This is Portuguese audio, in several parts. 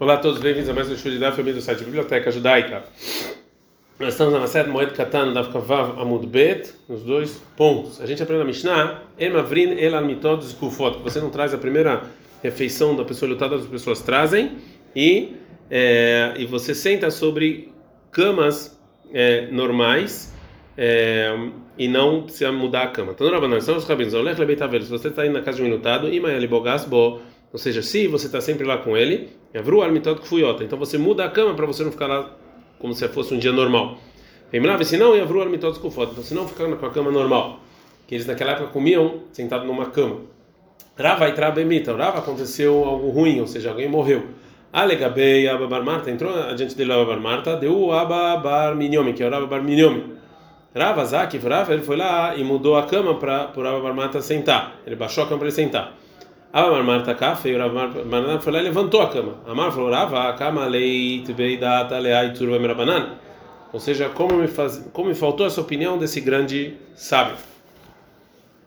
Olá a todos, bem-vindos a mais um show de Daf, do site Biblioteca Judaica. Nós estamos na Maset Moed Katan Daf Kavav Amud Bet, nos dois pontos. A gente aprende a Mishnah, Emavrin El Almitod Zkufot, você não traz a primeira refeição da pessoa lutada, as pessoas trazem, e, é, e você senta sobre camas é, normais, é, e não precisa mudar a cama. Então, não são os se você está indo na casa de um minutado, Imael Bogas Bo, ou seja, se você está sempre lá com ele, então você muda a cama para você não ficar lá como se fosse um dia normal. Se não, então se não ficar com a cama normal, que eles naquela época comiam sentado numa cama. Rava e trabemita, Rava aconteceu algo ruim, ou seja, alguém morreu. Alegabei Ababar Marta, entrou adiante dele Ababar Marta, deu Ababar Minyomi, que é o Ababar Minyomi. Rava Zaki, Rava, ele foi lá e mudou a cama para o Ababar Marta sentar. Ele baixou a cama para ele sentar. Amar Marta Kafe, e Rav Marta foi lá e levantou a cama. Amar falou, Rava, a cama leit beidata leai turva merabanan. Ou seja, como me, faz, como me faltou essa opinião desse grande sábio.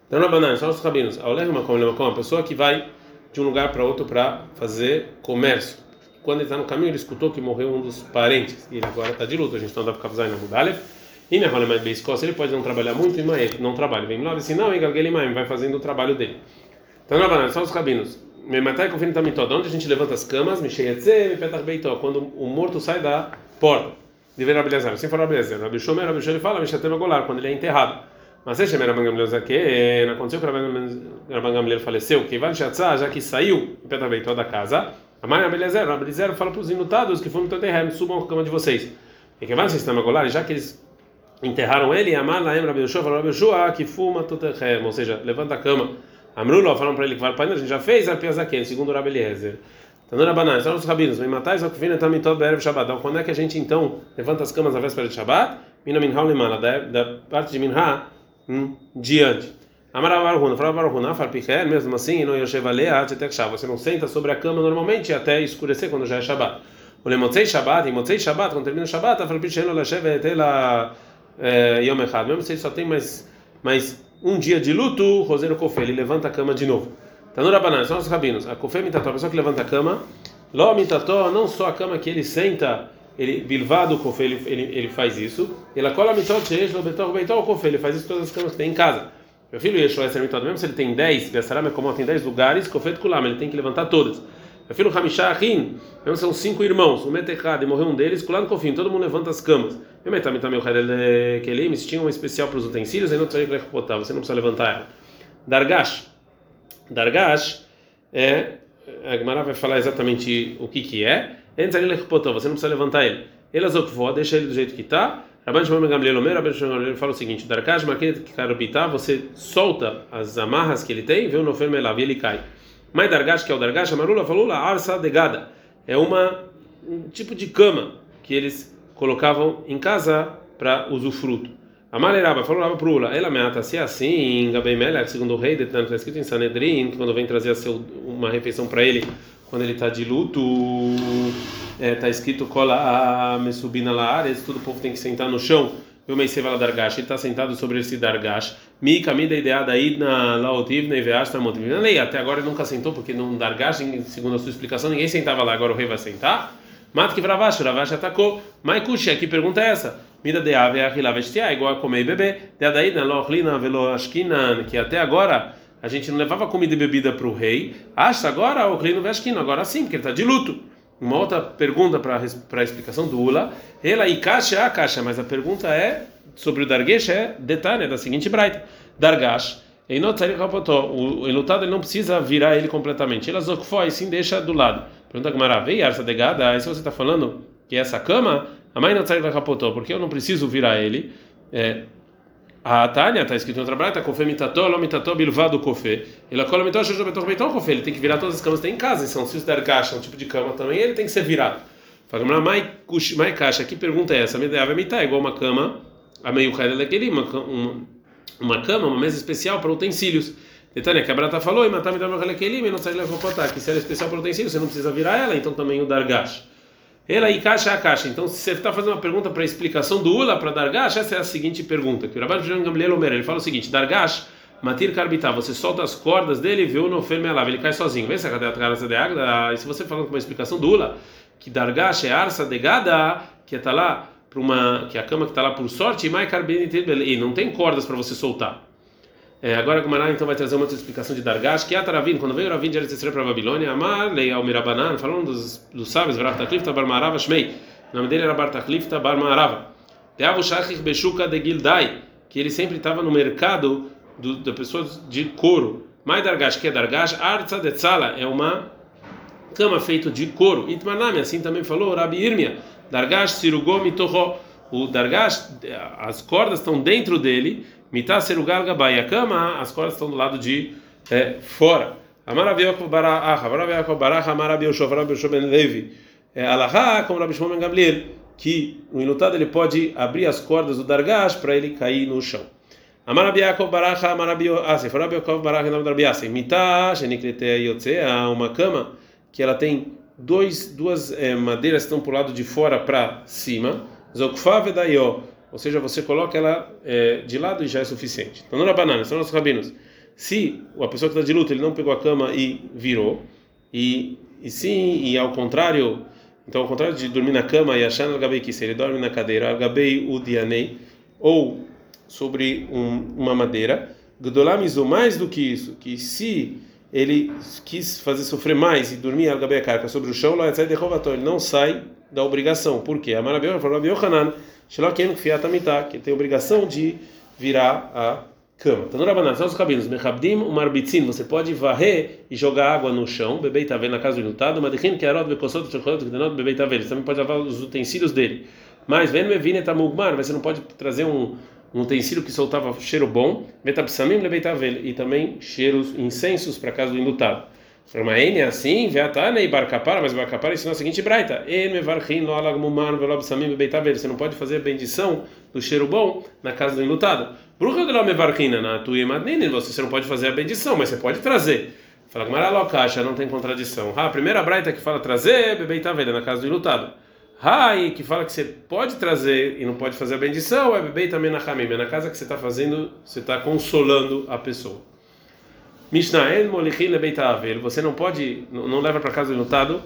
Então, Rabanan, são os rabinos. Uma pessoa que vai de um lugar para outro para fazer comércio. Quando ele está no caminho, ele escutou que morreu um dos parentes. E ele agora está de luto. A gente não dá para ficar fazendo Mudalev. E na rola mais ele pode não trabalhar muito, e não trabalha. Vem lá, se não, e vai fazendo o trabalho dele. Então, não, são os rabinos. Mematai confina tamitó. De onde a gente levanta as camas? Misheyetze, petach beitó. Quando o morto sai da porta. De ver Abelazar. Assim fala Abelazar. Rabi Shomer, Rabi Shomer fala, Mishatema Golar, quando ele é enterrado. Mas se Shemer Rabban Gamliel Zaken, aconteceu que Rabban Gamliel faleceu, que vai Shatzah, já que saiu, petach beitó da casa. A mãe Abelazar, Abelazar fala para os inutados que foram enterrados, subam a cama de vocês. E que vai Sistema Golar, já que eles enterraram ele, Amar Laem Rabi Yoshua, falou Rabi Yoshua, que fuma Totechem, ou seja, levanta a cama. Amrulo, falaram para ele que vai para a gente já fez a Piazaken, segundo o Rabi Eliezer. Tanura Banan, são os rabinos, me matais, o que vem também todo Berev Shabbat. Então, quando é que a gente então levanta as camas na véspera de Shabbat? Mina Minha Limana, da parte de Minha hum, diante. Amara Barhuna, fala Barhuna, fala Picher, mesmo assim, não Yoshev Alea, que Você não senta sobre a cama normalmente até escurecer quando já é Shabbat. O Lemotzei Shabbat, em Motzei Shabbat, quando termina o Shabbat, fala Picher, não Yoshev Etela Yom Echad. Mesmo se só tem mais, mais um dia de luto, Roseiro Kofé, ele levanta a cama de novo. Tanura Banan, são os rabinos. A Kofé Mitató, a pessoa que levanta a cama, Ló Mitató, não só a cama que ele senta, ele bilvado Kofé, ele, ele, ele faz isso. Ele cola Mitot, Sheesh, Betor, Betor, Kofé, ele faz isso todas as camas que tem em casa. Meu filho Yeshua é Mitot, mesmo se ele tem 10, Bessaram como tem 10 lugares, Kofé Kulam, ele tem que levantar todas. Meu filho Hamishah Rin, mesmo são cinco irmãos, o Metechad, e morreu um deles, Kulan Kofim, todo mundo levanta as camas. Eu metami também o Kelim, se tinha um especial para os utensílios, aí não precisa botar, você não precisa levantar ela. Dargash. Dargash é. A Gemara vai falar exatamente o que que é. Você não precisa levantar ele. Ele azokvó, deixa ele do jeito que está. Rabban Shimon Gamliel Omer, Rabban Shimon Gamliel fala o seguinte: Dargash maquet karubitá, você solta as amarras que ele tem, vê o nofer melav e ele cai. Mas Dargash, que é o Dargash, Amarula falou lá, arsa degada. É uma, um tipo de cama que eles colocavam em casa para usufruto. A Maleraba falou lá para Ula, ela meata se é assim, Gabei Melech, segundo o rei, está escrito em Sanedrin, que quando vem trazer seu, uma refeição para ele, quando ele está de luto, está é, tá escrito cola me subina lá áreas, todo o povo tem que sentar no chão. Eu me sei dargash, ele está sentado sobre esse dargash. Mi camida ideada na laotiv na iveasta motiv. Até agora ele nunca sentou porque no dargash, segundo a sua explicação, ninguém sentava lá. Agora o rei vai sentar. Que Vravash, Vravash atacou. Maikushi, aqui pergunta é essa. Mida de ave achilavestia, igual a comer e beber. De adaína, lochlina, veloashkinan, que até agora a gente não levava comida e bebida para o rei. Acha agora o clino veskino, agora sim, porque ele está de luto. Uma outra pergunta para a explicação do Ula. Ela e caixa a caixa, mas a pergunta é sobre o Dargesh é detalhe da seguinte braita. Dargash, o enlutado ele não precisa virar ele completamente. Ele azokfoi, sim deixa do lado. Pergunta que maravilha, essa degada, aí se você está falando que essa cama, a mãe não sai porque eu não preciso virar ele. É, a Tânia está escrito em outra brata, kofé mitató, lo mitató, bilvado kofé. Ele cola mitató, shojo betor beitó kofé. Ele tem que virar todas as camas que tem em casa. São se der caixa, um tipo de cama também, ele tem que ser virado. Fala, mai mai caixa, que pergunta é essa? Me deve imitar, igual uma cama, a meio cara daquele, uma, uma, uma cama, uma mesa especial para utensílios. Detânia, que a Brata falou, e matar me dá aquele não sai levar que se ela é especial para utensílio, você não precisa virar ela, então também o Dargash. Ela e caixa a caixa. Então, se você está fazendo uma pergunta para explicação do Ula para Dargash, essa é a seguinte pergunta: que o Rabban Jean Gamliel Omer, ele fala o seguinte: Dargash, Matir Karbitá, você solta as cordas dele, viu no Fermelava, ele cai sozinho. Vê se a cara de Agda, e se você falando com uma explicação dula, que Dargash é arsa de Gada, que está lá para uma, que é a cama que está lá por sorte, e Mai e não tem cordas para você soltar. É, agora Gumará então vai trazer uma outra explicação de Dargash, que é Ataravin, quando veio Ravin de Eretz para a Babilônia, Amar, Lei ao Mirabanan, falando dos, dos sábios, Varataklifta Bar Marava Shmei, o nome dele era Bartaklifta Bar Marava. Teavu Shachich Beshuka de Gildai, que ele sempre estava no mercado do, da pessoa de couro. Mais Dargash, que é Dargash, Arza de Tzala, é uma cama feita de couro. Itmanami, assim também falou Rabi Irmia, Dargash Sirugom Mitoho. O Dargash, as cordas estão dentro dele, Mitá Serugal Gabai, a cama, as cordas estão do lado de é, fora. Amarabiokov Baraha, Amarabiokov Baraha, Amarabioshof, Amarabioshof Ben Levi. É, Alahá, como Rabi Shimon Ben Gamliel, que o inutado ele pode abrir as cordas do Dargash para ele cair no chão. Amarabiakov Baraha, Amarabioshof, Amarabiokov Baraha, Amarabioshof, Mitá, Shenikrete Yotzea, uma cama que ela tem dois, duas é, madeiras estão o lado de fora para cima. Zokfa Vedayo ou seja, você coloca ela é, de lado e já é suficiente. Então, não era banana, são nossos rabinos. Se a pessoa que está de luto ele não pegou a cama e virou, e, e sim, e ao contrário, então ao contrário de dormir na cama e achar no gabei que se ele dorme na cadeira, al-gabei udianei, ou sobre um, uma madeira, gdolamizu mais do que isso, que se ele quis fazer sofrer mais e dormir al-gabei a carca sobre o chão, ele não sai da obrigação. Por quê? A maravilha falou Yohanan, Shelokem Kfiatamitá, que tem obrigação de virar a cama. Rabanan, são os cabinos, Mechabdim, o Marbitzin, você pode varrer e jogar água no chão, bebê tavel na casa do inutado, Madichin, que arod, Bekosot, Chocolot, Gdenot, bebê tavel, você também pode lavar os utensílios dele. Mas, vem Mevine Tamugmar, você não pode trazer um, um utensílio que soltava cheiro bom, Betapsamim, bebê tavel, e também cheiros incensos para casa do inutado. Ramaene é assim, Veatane e Barcapara, mas Barcapara ensinou a seguinte braita: Você não pode fazer bendição do cheiro bom na casa do enlutado. Você não pode fazer a bendição, mas você pode trazer. Fala Gmaralocacha, não tem contradição. A primeira braita que fala trazer, Bebeitavele, na casa do enlutado. Rai, que fala que você pode trazer e não pode fazer a bendição, é Bebei também na é na casa que você está fazendo, você está consolando a pessoa. Mishnah molichin lebeitavel. Você não pode, não leva para casa do lutado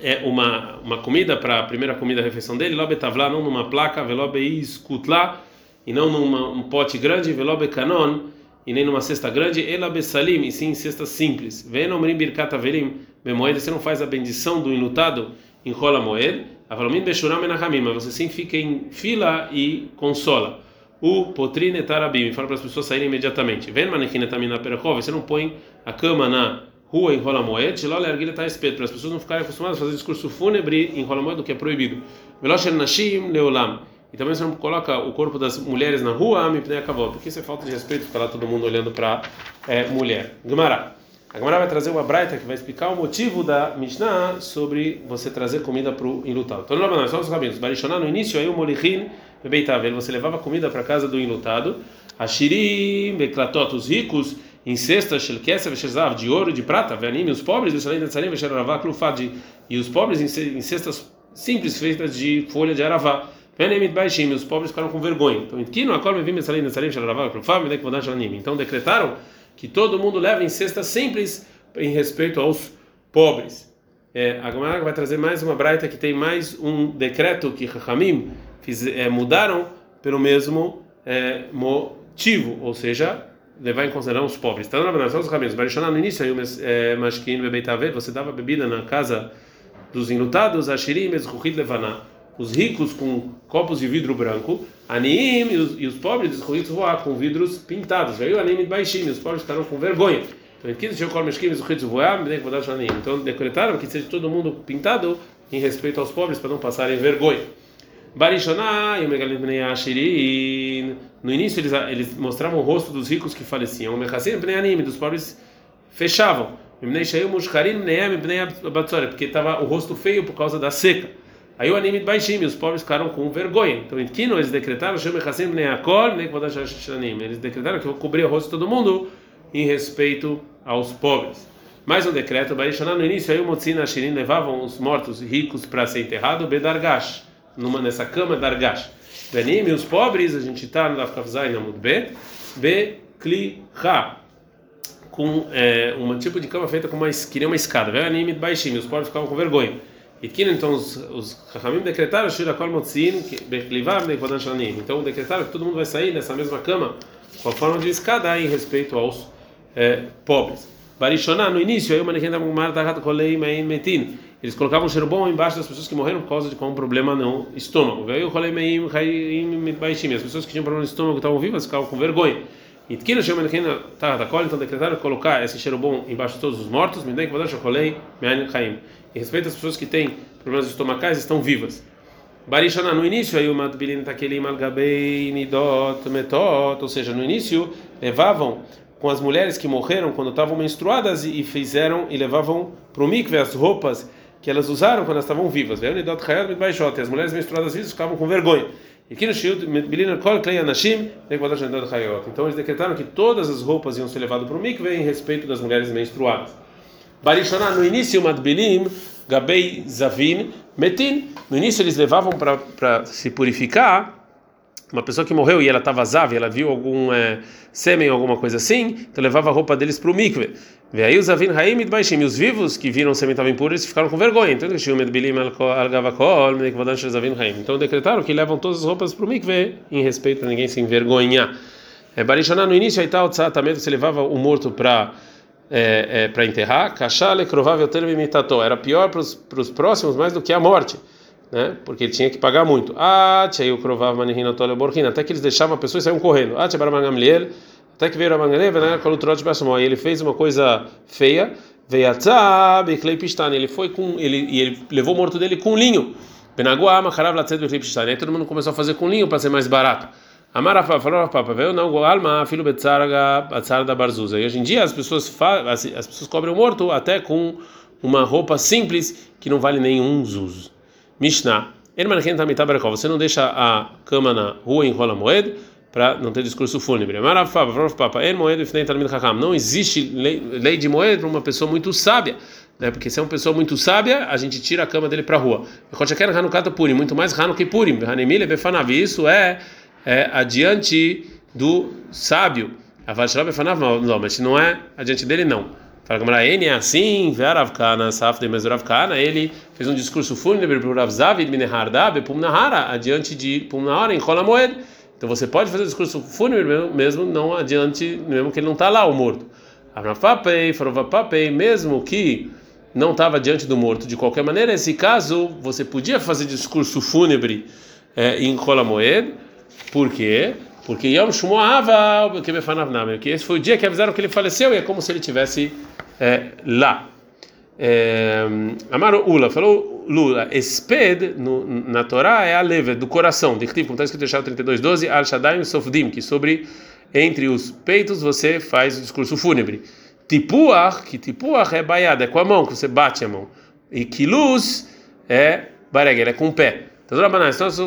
é uma uma comida para a primeira comida a refeição dele, lobe tavla, não numa placa, velobe iskutla, e não num um pote grande, velobe canon, e nem numa cesta grande, elabe salim, e sim cesta simples. Venomrim birkat averim, bemoed, você não faz a bendição do inutado em rola moed, avalomin beshuram menachamim, mas você sim fica em fila e consola o potrine tarabim, fala para as pessoas saírem imediatamente. Vem manequina tamina perechov, você não põe a cama na rua em rola moed, lá erguilha está espeto, para as pessoas não ficarem acostumadas a fazer discurso fúnebre em rola moed, que é proibido. Velosher nashim leolam. E também você não coloca o corpo das mulheres na rua, porque isso é falta de respeito ficar lá todo mundo olhando para é, mulher. Gemara. A Gemara vai trazer uma braita que vai explicar o motivo da Mishnah sobre você trazer comida para o enlutado. Então, não, só os rabinos. Barishoná no início, aí o molichin bebeitavel, você levava comida para casa do enlutado. Ashirim, beklatot, os ricos, em cestas, shelkesa, veshezav, de ouro, de prata, veanime, os pobres, veshalim, netzalim, vesheravá, klufad, e os pobres em cestas simples feitas de folha de aravá. Os pobres ficaram com vergonha. Então. Então, decretaram que todo mundo leva em cestas simples em respeito aos pobres. É, a Gemara vai trazer mais uma braita que tem mais um decreto que Rahamim é, mudaram pelo mesmo é, motivo, ou seja, levar em consideração os pobres. Então, na verdade, os caminhos. Barishoná no início, é, Mashkin Bebeitavet, você dava bebida na casa dos enlutados, Ashirim, Ezruchit Levaná, os ricos com copos de vidro branco, Anim e os, e os pobres, Ezruchit Voá, com vidros pintados. Veio Anim e Baixim, os pobres ficaram com vergonha. Então, decretaram que seja todo mundo pintado em respeito aos pobres para não passarem vergonha. Barishoná e o. No início eles, eles mostravam o rosto dos ricos que faleciam. O dos pobres fechavam. Porque estava o rosto feio por causa da seca. Aí o anime baixim, os pobres ficaram com vergonha. Então, em Kino, eles decretaram: Eles decretaram que eu cobrir o rosto de todo mundo em respeito aos pobres. Mais um decreto: no início, aí o Motzina Shirin levavam os mortos ricos para ser enterrado, Bedargash numa nessa cama dargash. Benim e os pobres, a gente está no Dafkafzai na Mudbe, B kli ha, com é, um tipo de cama feita com uma, que nem uma escada. Anime baixinho, os pobres ficavam com vergonha. E que então os, os Rahamim decretaram Shira Kol Motzin, Então decretaram que todo mundo vai sair nessa mesma cama com a forma de escada em respeito aos é, pobres. Barishoná, no início, aí o manequim da Mumar Tahat Kolei Mein Metin. Eles colocavam um cheiro bom embaixo das pessoas que morreram por causa de um problema no estômago. Veio o Kolei Mein Baishim. As pessoas que tinham problema no estômago estavam vivas ficavam com vergonha. E que no chama manequim Tahat Kol, então decretaram colocar esse cheiro bom embaixo de todos os mortos. Me dei que vou Kolei Mein Chaim. Em respeito às pessoas que têm problemas estomacais estão vivas. Barishana, no início, aí o Madbilin Takelim Algabei Nidot Metot, ou seja, no início levavam com as mulheres que morreram quando estavam menstruadas e fizeram e levavam para o mikve as roupas que elas usaram quando elas estavam vivas. As mulheres menstruadas vivas ficavam com vergonha. E no então eles decretaram que todas as roupas iam ser levadas para o mikve em respeito das mulheres menstruadas. Barishoná, no início, Madbilim, Gabei Zavin, Metin. No início eles levavam para se purificar uma pessoa que morreu e ela estava zave, ela viu algum é, sêmen, alguma coisa assim, então levava a roupa deles para o mikve. Ve aí os avin haim baixim, os vivos que viram o estava impuro, eles ficaram com vergonha. Então Então decretaram que levam todas as roupas para o mikve em respeito para ninguém se envergonhar. É, Barishaná, no início, aí tal também você levava o morto para é, é, para enterrar. Kachale provável termo imitator. Era pior para os próximos mais do que a morte né? Porque ele tinha que pagar muito. Ah, o provava manihina tole borquina, até que eles deixavam a pessoa e saíam correndo. Ah, tchê baramangamliel, até que veio a manganeva, ele fez uma coisa feia. Veio a ele foi com ele e ele levou o morto dele com linho. Benaguá, macharav latzed. Aí todo mundo começou a fazer com linho para ser mais barato. Amarafa falou papa, veio não alma filho betzarga da barzuza. E hoje em dia as pessoas as, as pessoas cobrem o morto até com uma roupa simples que não vale nenhum uso. Mishnah. Você não deixa a cama na rua em Rola Moed para não ter discurso fúnebre. Não existe lei, lei de Moed para uma pessoa muito sábia. Né? Porque se é uma pessoa muito sábia, a gente tira a cama dele para a rua. Muito mais Hanukkah Purim. Isso é, é adiante do sábio. Não, mas não é adiante dele, não. Fala Gamara, é assim, Veravkana, Safde, mas ele fez um discurso fúnebre para o Rav Zavid Minehardab, Pumnahara, adiante de Pumnahara, em Kolamoed. Então você pode fazer o discurso fúnebre mesmo, não adiante, mesmo que ele não está lá, o morto. Avnafapei, Farovapapei, mesmo que não estava diante do morto, de qualquer maneira, nesse caso, você podia fazer discurso fúnebre é, em Kolamoed, por quê? Porque Yom Shmuava, que esse foi o dia que avisaram que ele faleceu e é como se ele tivesse é, lá. É, Amaro Ula falou Lula, Esped no, na Torá é a leve do coração, de como está escrito em 32:12, Al Shadaim Sofdim, que sobre entre os peitos você faz o discurso fúnebre. Tipuach, que tipuach é baiada, é com a mão que você bate a mão. E kiluz é barega, é com o pé. Então,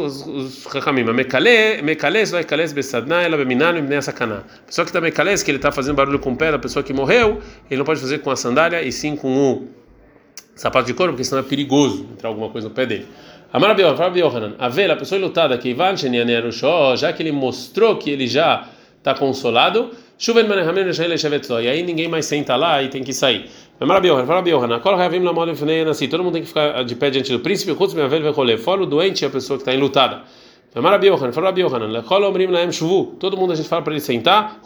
os Rahamim, Mekales vai Kales Besadna, ela Beminan Bnei Sakana. A pessoa que está Mekales, que ele está fazendo barulho com o pé da pessoa que morreu, ele não pode fazer com a sandália e sim com o sapato de couro, porque senão é perigoso entrar alguma coisa no pé dele. Amar Biohanan, a ver a pessoa lutada que Ivan já que ele mostrou que ele já está consolado, e aí ninguém mais senta lá e tem que sair. Todo mundo tem que ficar de pé diante do príncipe, fora o doente e a pessoa que está enlutada. Todo mundo a gente fala para ele sentar,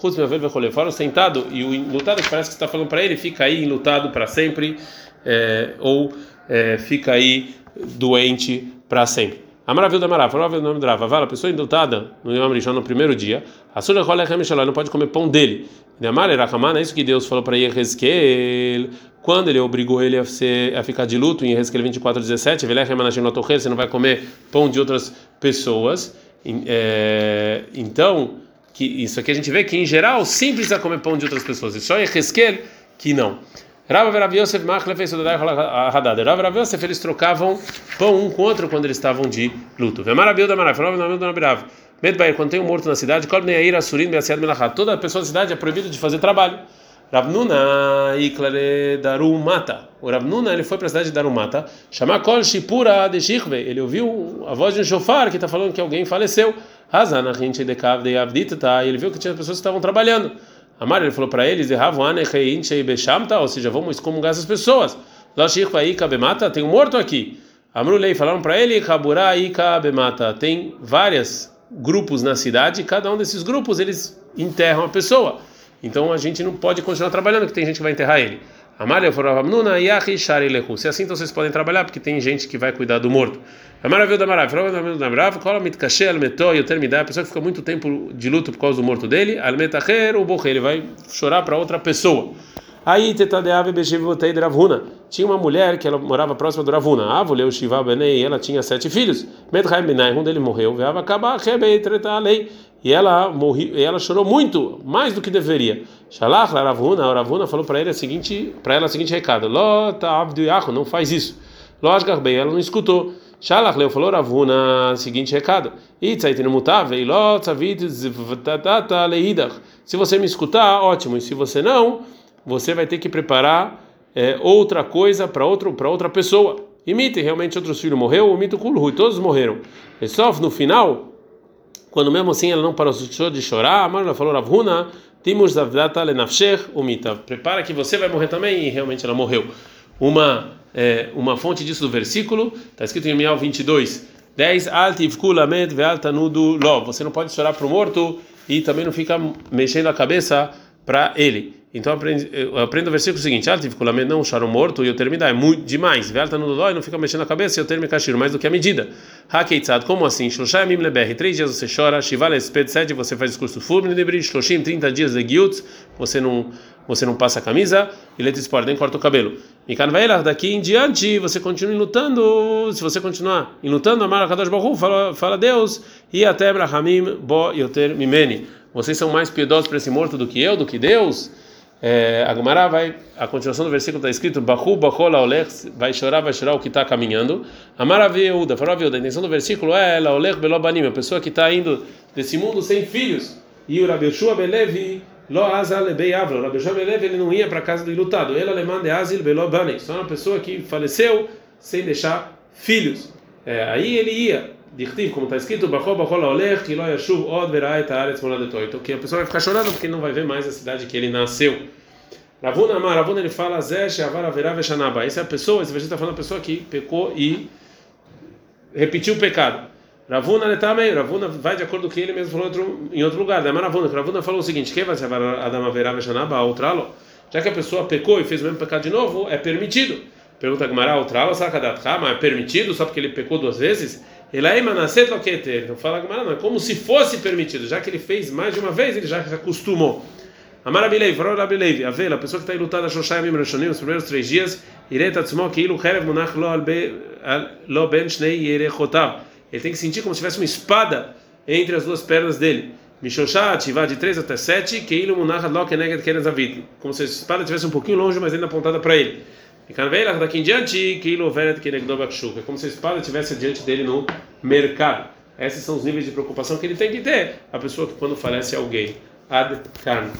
fora o sentado e o enlutado parece que está falando para ele, fica aí enlutado para sempre, é, ou é, fica aí doente para sempre. Amaravilha da Marav, falou o nome do Rava, a pessoa indultada no Yom Rishon no primeiro dia, a sua não pode comer pão dele. Era é isso que Deus falou para Yehezkel, quando ele obrigou ele a, ser, a ficar de luto em Yehezkel 24:17, você não vai comer pão de outras pessoas. É, então, que isso aqui a gente vê que em geral sempre precisa comer pão de outras pessoas, e só Yehezkel que não. Rav Rav Yosef Machlef e Sodadai Hadad. Rav Rav Yosef eles trocavam pão um com o outro quando eles estavam de luto. Vemarabil da Marav, o do Nabirav. Medbair, quando tem um morto na cidade. Toda pessoa da cidade é proibida de fazer trabalho. Rav Nuna Iklare Darumata. O Rav Nuna ele foi para a cidade de Darumata, chamar Shipura de Shikve. Ele ouviu a voz de um shofar que está falando que alguém faleceu. Hazana Rinche de Kav de Avdita. Ele viu que tinha pessoas que estavam trabalhando. Amar, ele falou para eles, ou seja, vamos excomungar essas pessoas. Tem um morto aqui. Amrulei falaram para ele, tem vários grupos na cidade, cada um desses grupos eles enterram a pessoa. Então a gente não pode continuar trabalhando, que tem gente que vai enterrar ele. Amália falou, se assim então vocês podem trabalhar, porque tem gente que vai cuidar do morto. Maravilha da maravilha, da e o termidá, a pessoa que fica muito tempo de luto por causa do morto dele, borre, ele vai chorar para outra pessoa. Aí tetadeave beshivotei de Ravuna. Tinha uma mulher que ela morava próxima do Ravuna. Avuleu Shiva Benei, ela tinha sete filhos. Medhaim Benai, um deles morreu. Veava acabar rebei treta lei. E ela morri, e ela chorou muito, mais do que deveria. Shalach Ravuna, Ravuna falou para ele a seguinte, para ela o seguinte recado: Lota Abdu não faz isso. Lógico, ela não escutou. Shalach Leu falou Ravuna, seguinte recado: Se você me escutar, ótimo, e se você não, você vai ter que preparar é, outra coisa para outro para outra pessoa. Imite, realmente outros filhos morreu, o mito kulhu, todos morreram. E só no final, quando mesmo assim ela não parou de chorar, a Marla falou Ravuna, Timur zavdata lenafshech umita. Prepara que você vai morrer também e realmente ela morreu. Uma é, uma fonte disso do versículo está escrito em Mial 22, 10 Altivku lamed ve'altanudu lo. Você não pode chorar para o morto e também não fica mexendo a cabeça para ele. Então eu aprendo o versículo seguinte: não choro morto e eu terminar é muito demais. Velta no dói, não fica mexendo a cabeça e eu termino cachiro mais do que a medida. Hakeitzad, como assim? Shloshayim leber, três dias você chora. Shival esped sete, você faz discurso fúnebre. Shloshim, 30 dias de guilt, você não você não passa a camisa e letrispor, nem corta o cabelo. E canvaela, daqui em diante você continua lutando. Se você continuar lutando, amar Kadosh Baruch fala, fala Deus e até Abrahamim bo yoter mimeni. Vocês são mais piedosos para esse morto do que eu, do que Deus? É, a vai, a continuação do versículo está escrito: Bahu Bachola Olech, vai chorar, vai chorar o que está caminhando. Amara Viúda, falou a intenção do versículo é La Olech Belobanim, a pessoa que está indo desse mundo sem filhos. E o Rabi Yeshua Belevi, Lo Azal Bei Avro, Rabi Yeshua Belevi, ele não ia para a casa do ilutado. Ele alemã de Azil Belobani, só uma pessoa que faleceu sem deixar filhos. É, aí ele ia. Dichtiv, como está escrito, que. Então que a pessoa vai ficar chorando porque não vai ver mais a cidade que ele nasceu. Ravuna Amar, Ravuna ele fala, Zé Sheavar Averá Veshanaba. Essa é a pessoa, esse versículo está falando a pessoa que pecou e repetiu o pecado. Ravuna Netamei, Ravuna vai de acordo com o que ele mesmo falou outro, em outro lugar. Amar Ravuna, Ravuna falou o seguinte: quem vai Sheavar Adam Averá Veshanaba, outralo? Já que a pessoa pecou e fez o mesmo pecado de novo, é permitido. Pergunta Gamara, outralo, Sakadat Hama, é permitido só porque ele pecou duas vezes? Então fala Gamara, é como se fosse permitido, já que ele fez mais de uma vez, ele já se acostumou. Amarabilei, falou Rabilei, a vela, a pessoa que está enlutada, Shoshai Mim Rashonim, os primeiros três dias, Ireta Tzmo, que ilu Herev Munach Lo Ben Shnei Yerechotav. Ele tem que sentir como se tivesse uma espada entre as duas pernas dele. Mishoshat, Tivá de 3 até 7, que ilu Munach Lo Keneged Keren Zavid. Como se a espada estivesse um pouquinho longe, mas ainda apontada para ele. Canveilach daqui em diante, ilu Veret. É como se a espada estivesse diante dele no mercado. Esses são os níveis de preocupação que ele tem que ter. A pessoa que quando falece alguém. Ad Kan.